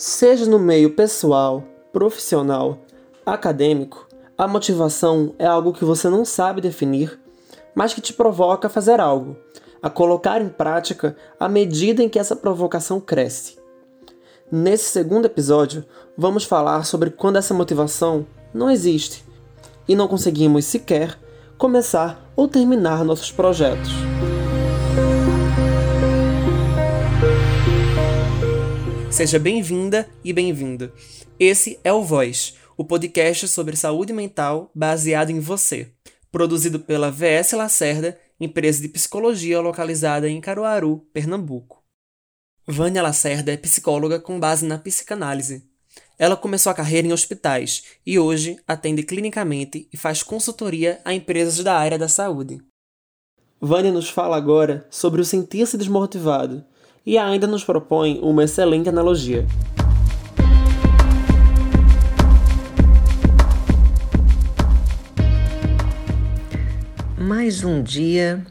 Seja no meio pessoal, profissional, acadêmico, a motivação é algo que você não sabe definir, mas que te provoca a fazer algo, a colocar em prática à medida em que essa provocação cresce. Nesse segundo episódio, vamos falar sobre quando essa motivação não existe e não conseguimos sequer começar ou terminar nossos projetos. Seja bem-vinda e bem-vindo. Esse é o Voz, o podcast sobre saúde mental baseado em você, produzido pela VS Lacerda, empresa de psicologia localizada em Caruaru, Pernambuco. Vânia Lacerda é psicóloga com base na psicanálise. Ela começou a carreira em hospitais e hoje atende clinicamente e faz consultoria a empresas da área da saúde. Vânia nos fala agora sobre o sentir-se desmotivado e ainda nos propõe uma excelente analogia. Mais um dia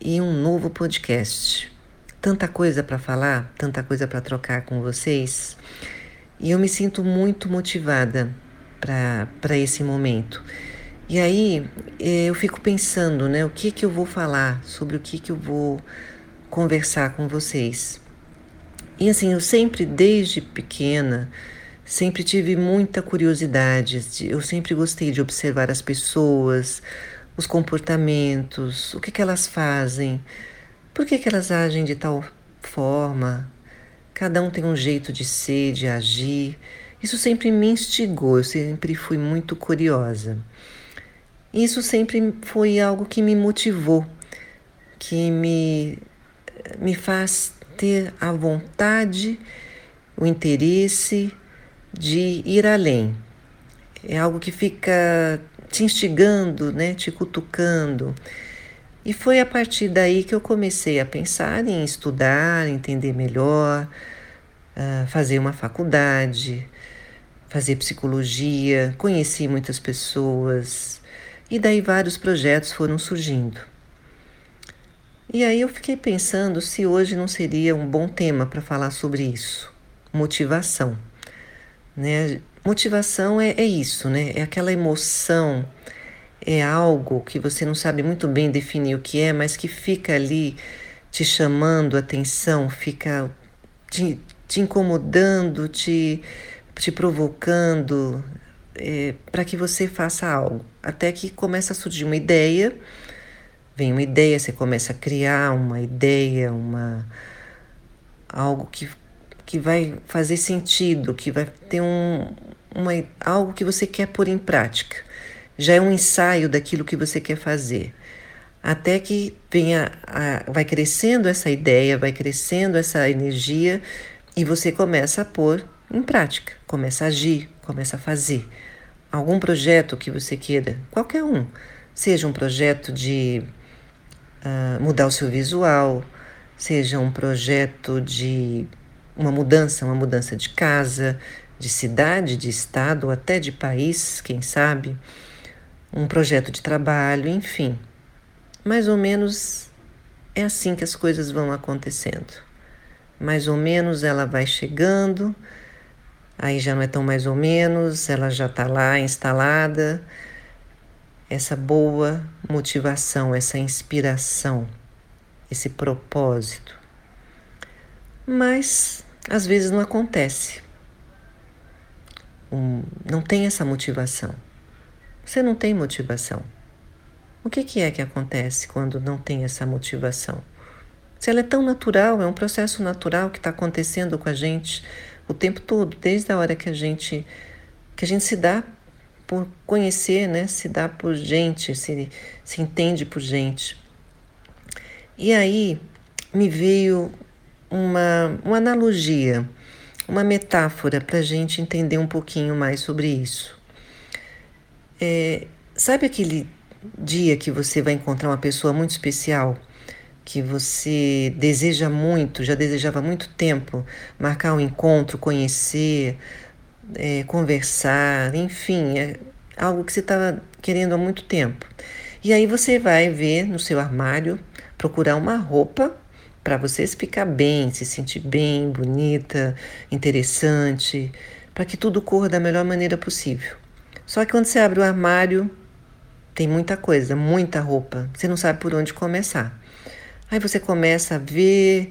e um novo podcast. Tanta coisa para falar, tanta coisa para trocar com vocês. E eu me sinto muito motivada para esse momento. E aí eh, eu fico pensando, né, o que que eu vou falar, sobre o que que eu vou conversar com vocês. E assim, eu sempre, desde pequena, sempre tive muita curiosidade, eu sempre gostei de observar as pessoas, os comportamentos, o que, que elas fazem, por que, que elas agem de tal forma. Cada um tem um jeito de ser, de agir. Isso sempre me instigou, eu sempre fui muito curiosa. Isso sempre foi algo que me motivou, que me me faz ter a vontade, o interesse de ir além. É algo que fica te instigando, né, te cutucando. E foi a partir daí que eu comecei a pensar em estudar, entender melhor, uh, fazer uma faculdade, fazer psicologia, conheci muitas pessoas e daí vários projetos foram surgindo. E aí eu fiquei pensando se hoje não seria um bom tema para falar sobre isso, motivação. Né? Motivação é, é isso, né? É aquela emoção, é algo que você não sabe muito bem definir o que é, mas que fica ali te chamando atenção, fica te, te incomodando, te, te provocando é, para que você faça algo. Até que começa a surgir uma ideia vem uma ideia, você começa a criar uma ideia, uma algo que, que vai fazer sentido, que vai ter um, uma, algo que você quer pôr em prática. Já é um ensaio daquilo que você quer fazer. Até que venha a, vai crescendo essa ideia, vai crescendo essa energia e você começa a pôr em prática, começa a agir, começa a fazer. Algum projeto que você queira, qualquer um, seja um projeto de uh, mudar o seu visual, seja um projeto de uma mudança, uma mudança de casa, de cidade, de estado, ou até de país, quem sabe, um projeto de trabalho, enfim. Mais ou menos é assim que as coisas vão acontecendo. Mais ou menos ela vai chegando, aí já não é tão mais ou menos, ela já está lá instalada essa boa motivação, essa inspiração, esse propósito. Mas às vezes não acontece. Um, não tem essa motivação. Você não tem motivação. O que, que é que acontece quando não tem essa motivação? Se ela é tão natural, é um processo natural que está acontecendo com a gente o tempo todo, desde a hora que a gente que a gente se dá por conhecer, né? Se dá por gente, se, se entende por gente. E aí me veio uma, uma analogia, uma metáfora para a gente entender um pouquinho mais sobre isso. É, sabe aquele dia que você vai encontrar uma pessoa muito especial? que você deseja muito, já desejava muito tempo, marcar um encontro, conhecer, é, conversar, enfim, é algo que você estava querendo há muito tempo. E aí você vai ver no seu armário, procurar uma roupa para você ficar bem, se sentir bem, bonita, interessante, para que tudo corra da melhor maneira possível. Só que quando você abre o armário, tem muita coisa, muita roupa, você não sabe por onde começar. Aí você começa a ver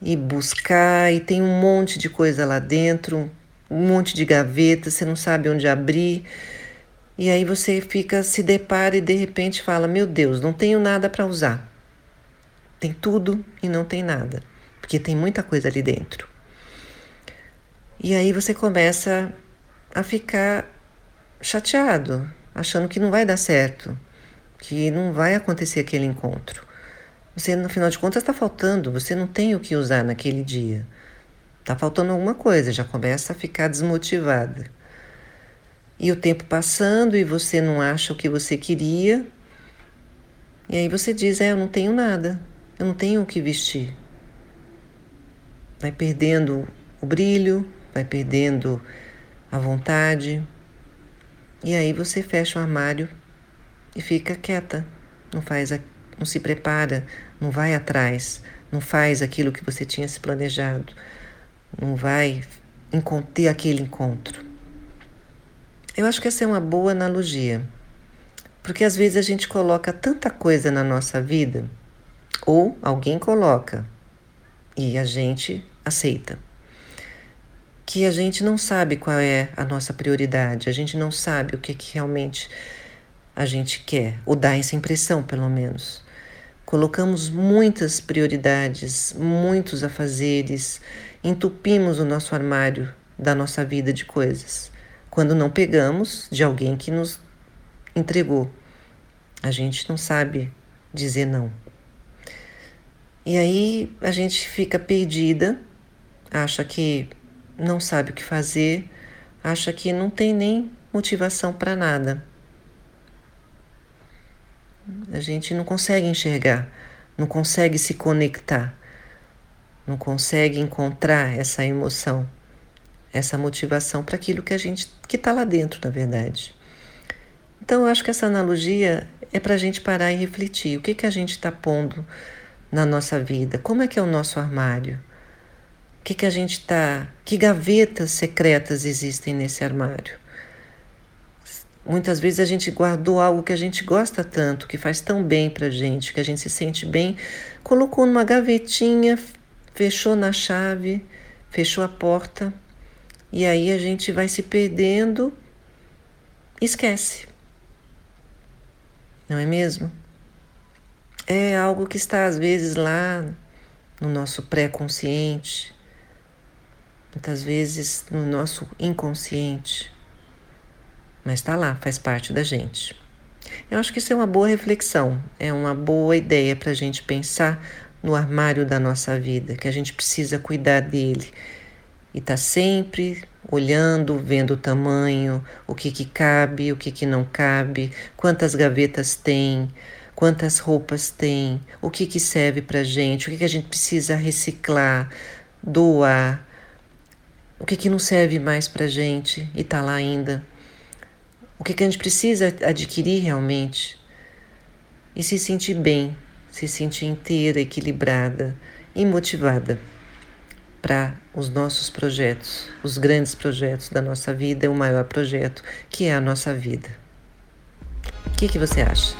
e buscar, e tem um monte de coisa lá dentro, um monte de gavetas, você não sabe onde abrir. E aí você fica, se depara e de repente fala: Meu Deus, não tenho nada para usar. Tem tudo e não tem nada, porque tem muita coisa ali dentro. E aí você começa a ficar chateado, achando que não vai dar certo, que não vai acontecer aquele encontro. Você, no final de contas, está faltando, você não tem o que usar naquele dia. Está faltando alguma coisa, já começa a ficar desmotivada. E o tempo passando e você não acha o que você queria. E aí você diz: É, eu não tenho nada, eu não tenho o que vestir. Vai perdendo o brilho, vai perdendo a vontade. E aí você fecha o armário e fica quieta, não faz, não se prepara, não vai atrás, não faz aquilo que você tinha se planejado, não vai ter aquele encontro. Eu acho que essa é uma boa analogia, porque às vezes a gente coloca tanta coisa na nossa vida, ou alguém coloca e a gente aceita, que a gente não sabe qual é a nossa prioridade, a gente não sabe o que, que realmente a gente quer, ou dá essa impressão, pelo menos. Colocamos muitas prioridades, muitos afazeres, entupimos o nosso armário da nossa vida de coisas quando não pegamos de alguém que nos entregou. A gente não sabe dizer não. E aí a gente fica perdida, acha que não sabe o que fazer, acha que não tem nem motivação para nada. A gente não consegue enxergar, não consegue se conectar, não consegue encontrar essa emoção essa motivação para aquilo que a gente que está lá dentro, na verdade. Então, eu acho que essa analogia é para a gente parar e refletir. O que, que a gente está pondo na nossa vida? Como é que é o nosso armário? O que, que a gente está. Que gavetas secretas existem nesse armário? Muitas vezes a gente guardou algo que a gente gosta tanto, que faz tão bem para gente, que a gente se sente bem, colocou numa gavetinha, fechou na chave, fechou a porta e aí a gente vai se perdendo, esquece. Não é mesmo? É algo que está às vezes lá no nosso pré-consciente, muitas vezes no nosso inconsciente, mas está lá, faz parte da gente. Eu acho que isso é uma boa reflexão, é uma boa ideia para a gente pensar no armário da nossa vida, que a gente precisa cuidar dele e está sempre olhando, vendo o tamanho, o que, que cabe, o que, que não cabe, quantas gavetas tem, quantas roupas tem, o que, que serve para gente, o que, que a gente precisa reciclar, doar, o que, que não serve mais para gente e está lá ainda, o que, que a gente precisa adquirir realmente e se sentir bem, se sentir inteira, equilibrada e motivada para os nossos projetos, os grandes projetos da nossa vida o maior projeto, que é a nossa vida. O que, que você acha?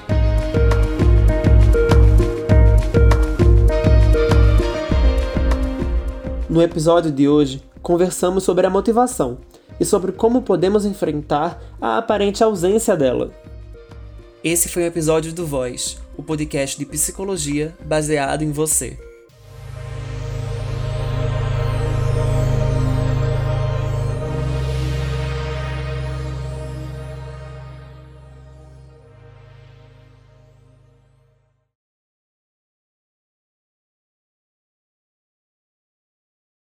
No episódio de hoje, conversamos sobre a motivação e sobre como podemos enfrentar a aparente ausência dela. Esse foi o episódio do Voz, o podcast de psicologia baseado em você.